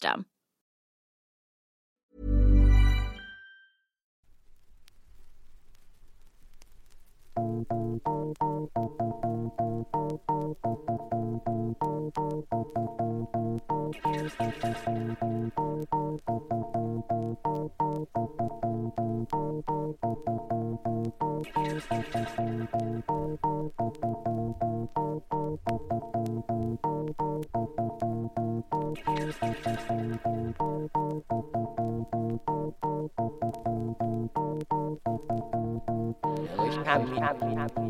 system. Ami, ami, ami.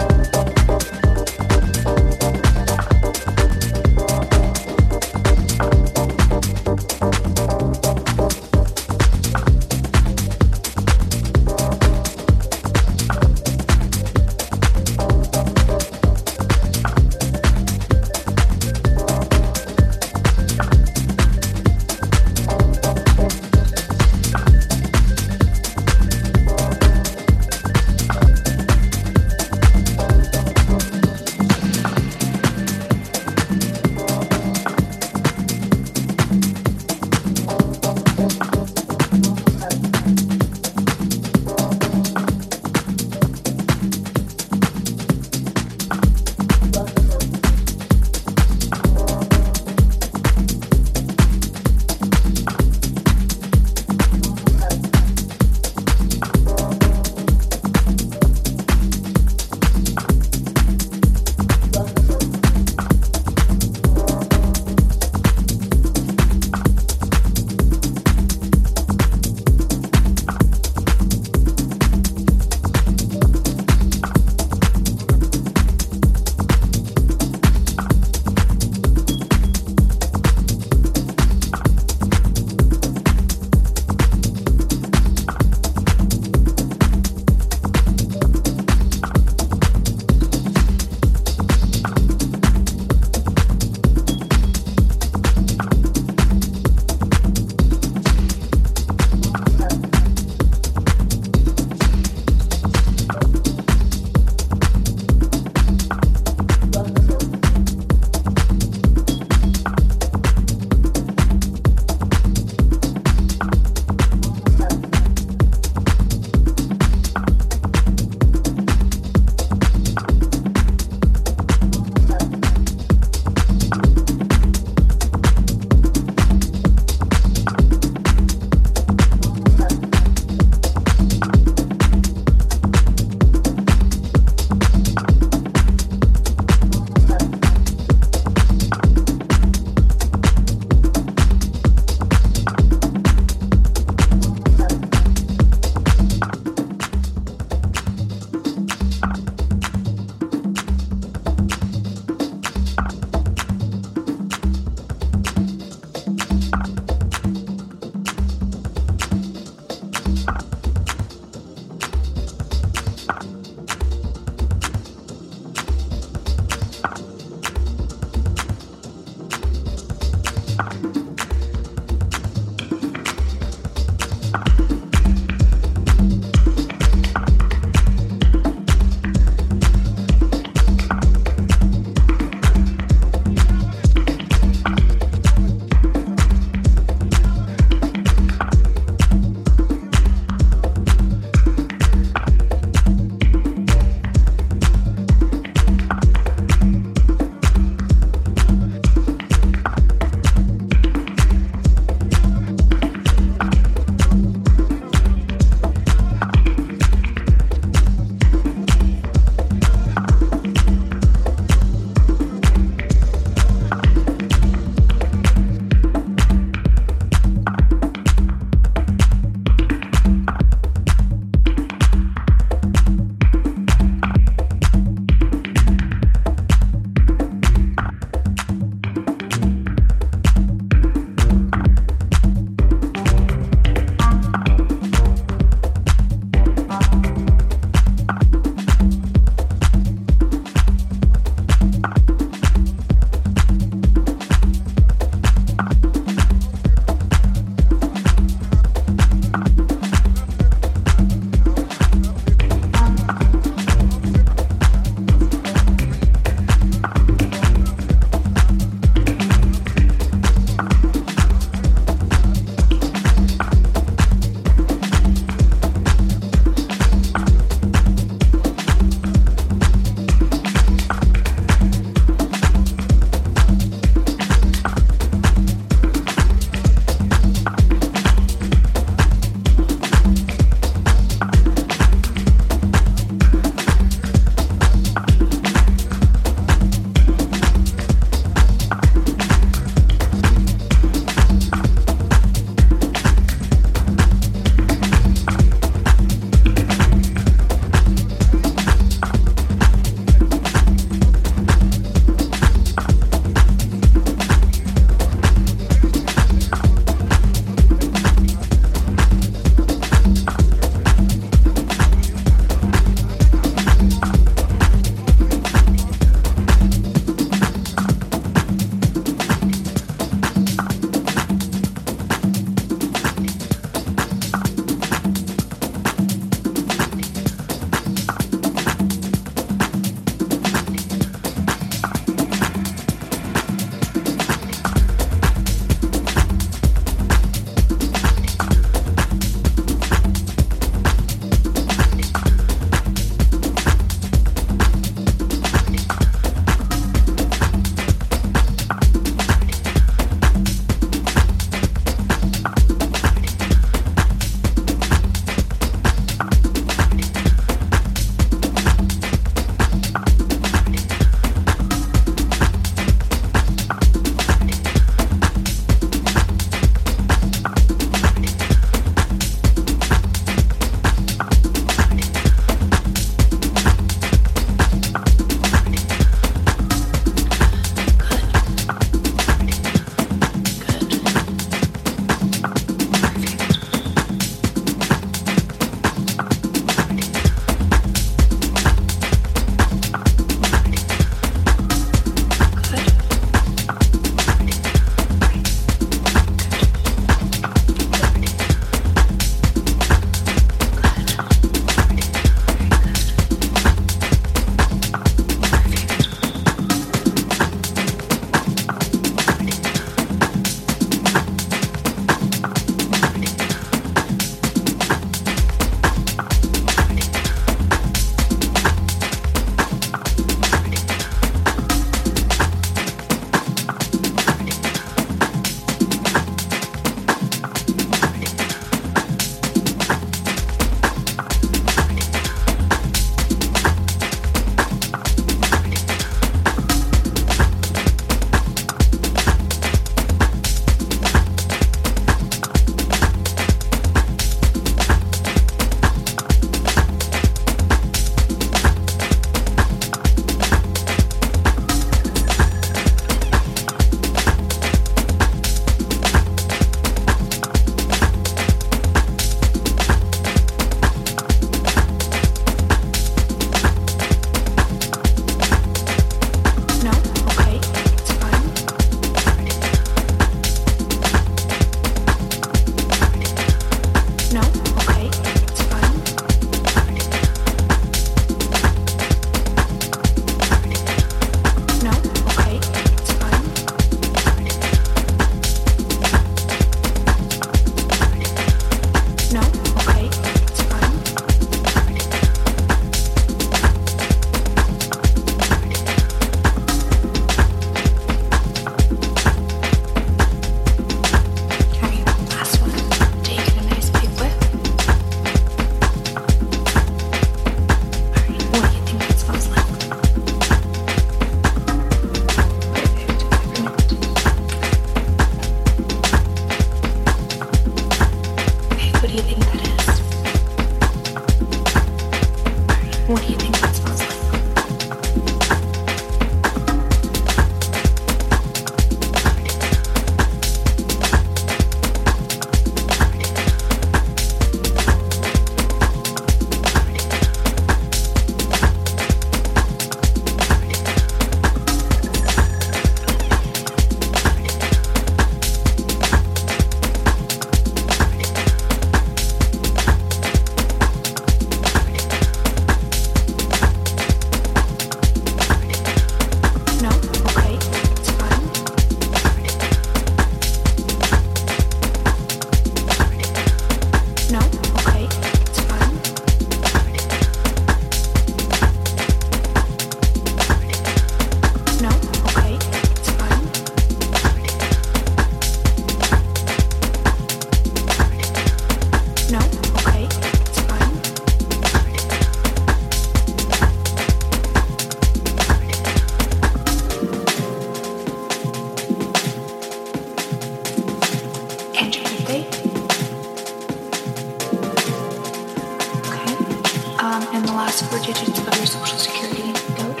four digits of your social security code.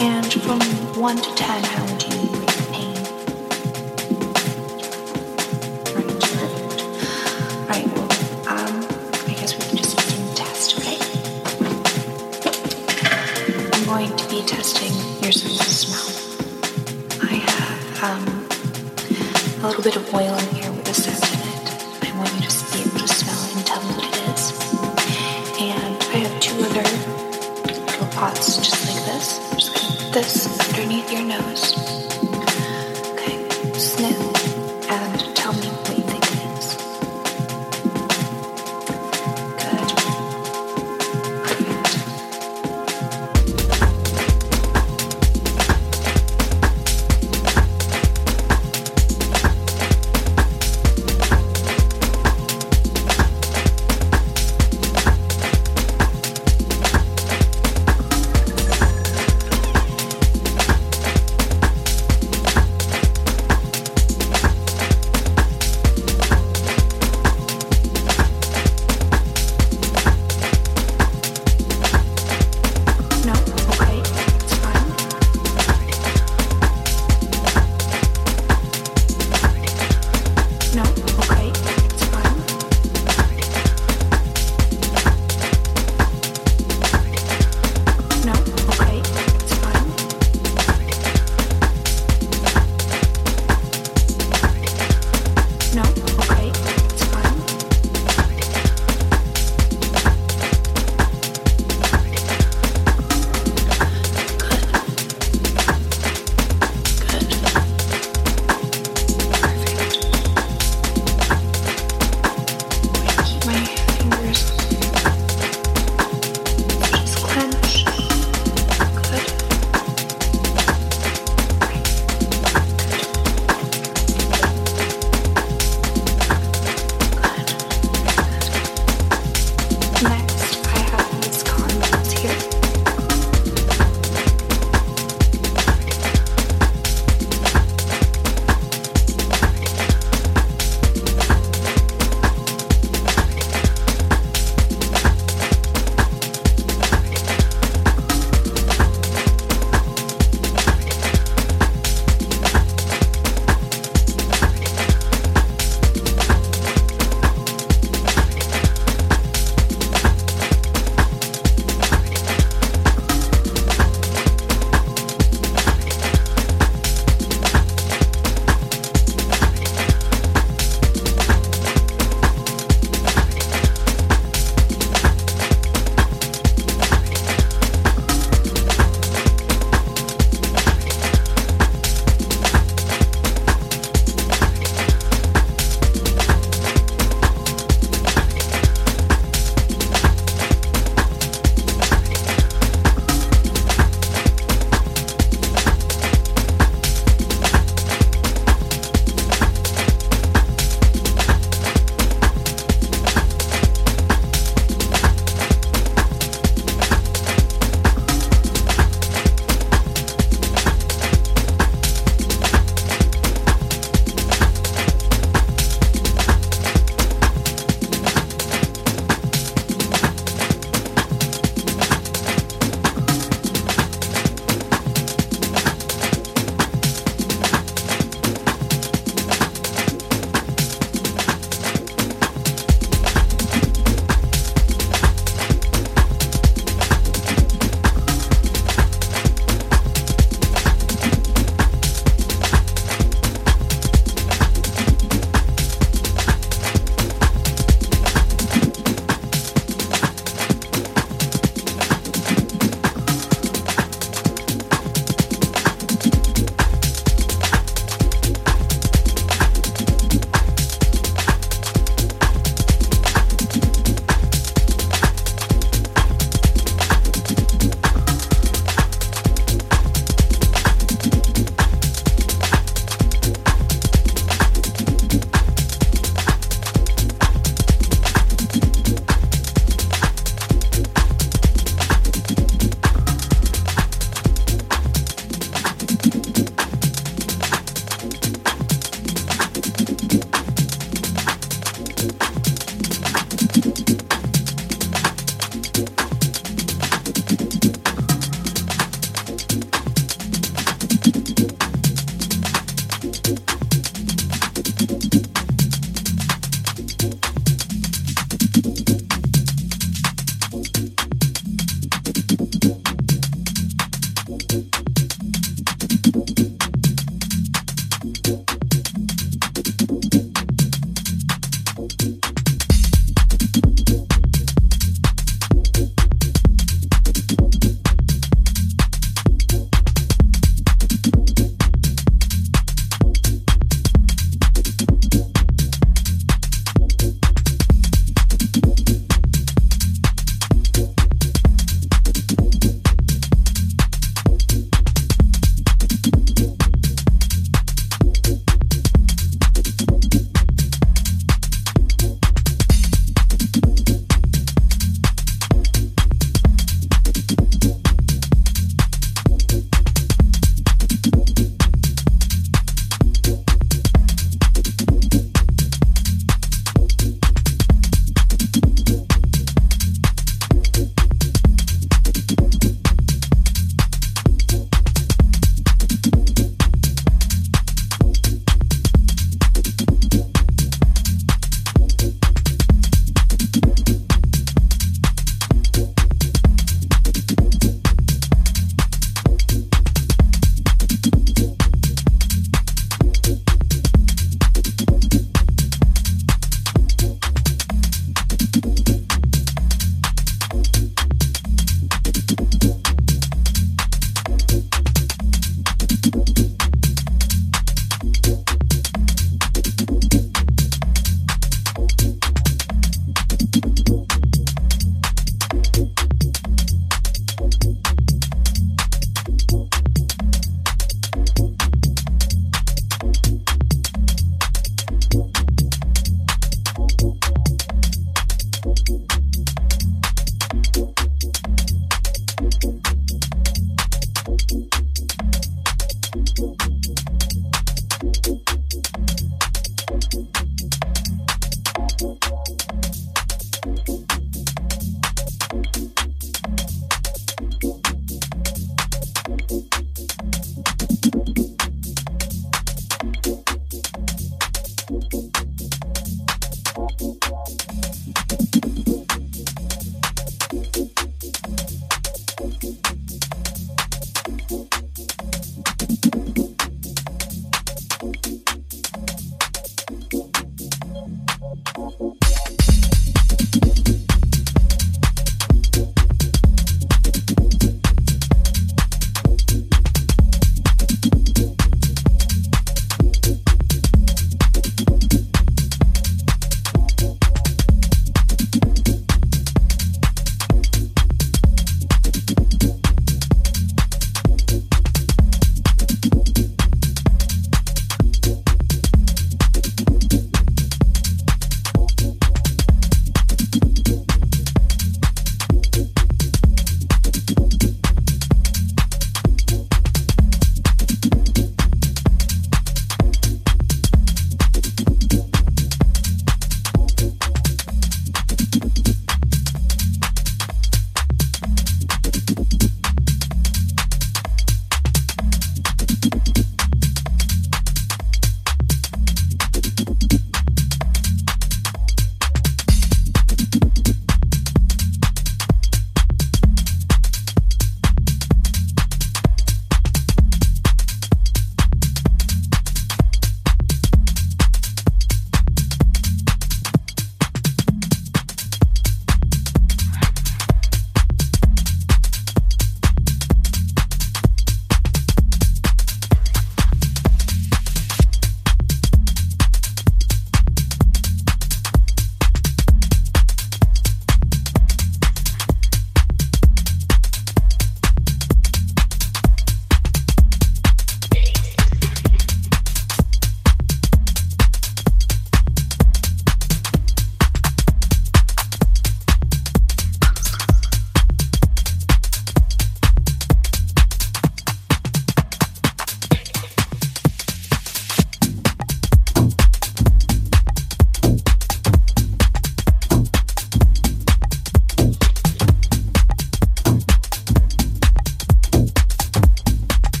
And from one to ten, how would you rate pain? Right, perfect. Right, well, um, I guess we can just do the test, okay? I'm going to be testing your sense of smell. I have um, a little bit of oil in here with a scent. this underneath your nose.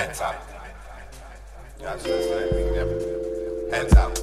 Hands up. Hands up.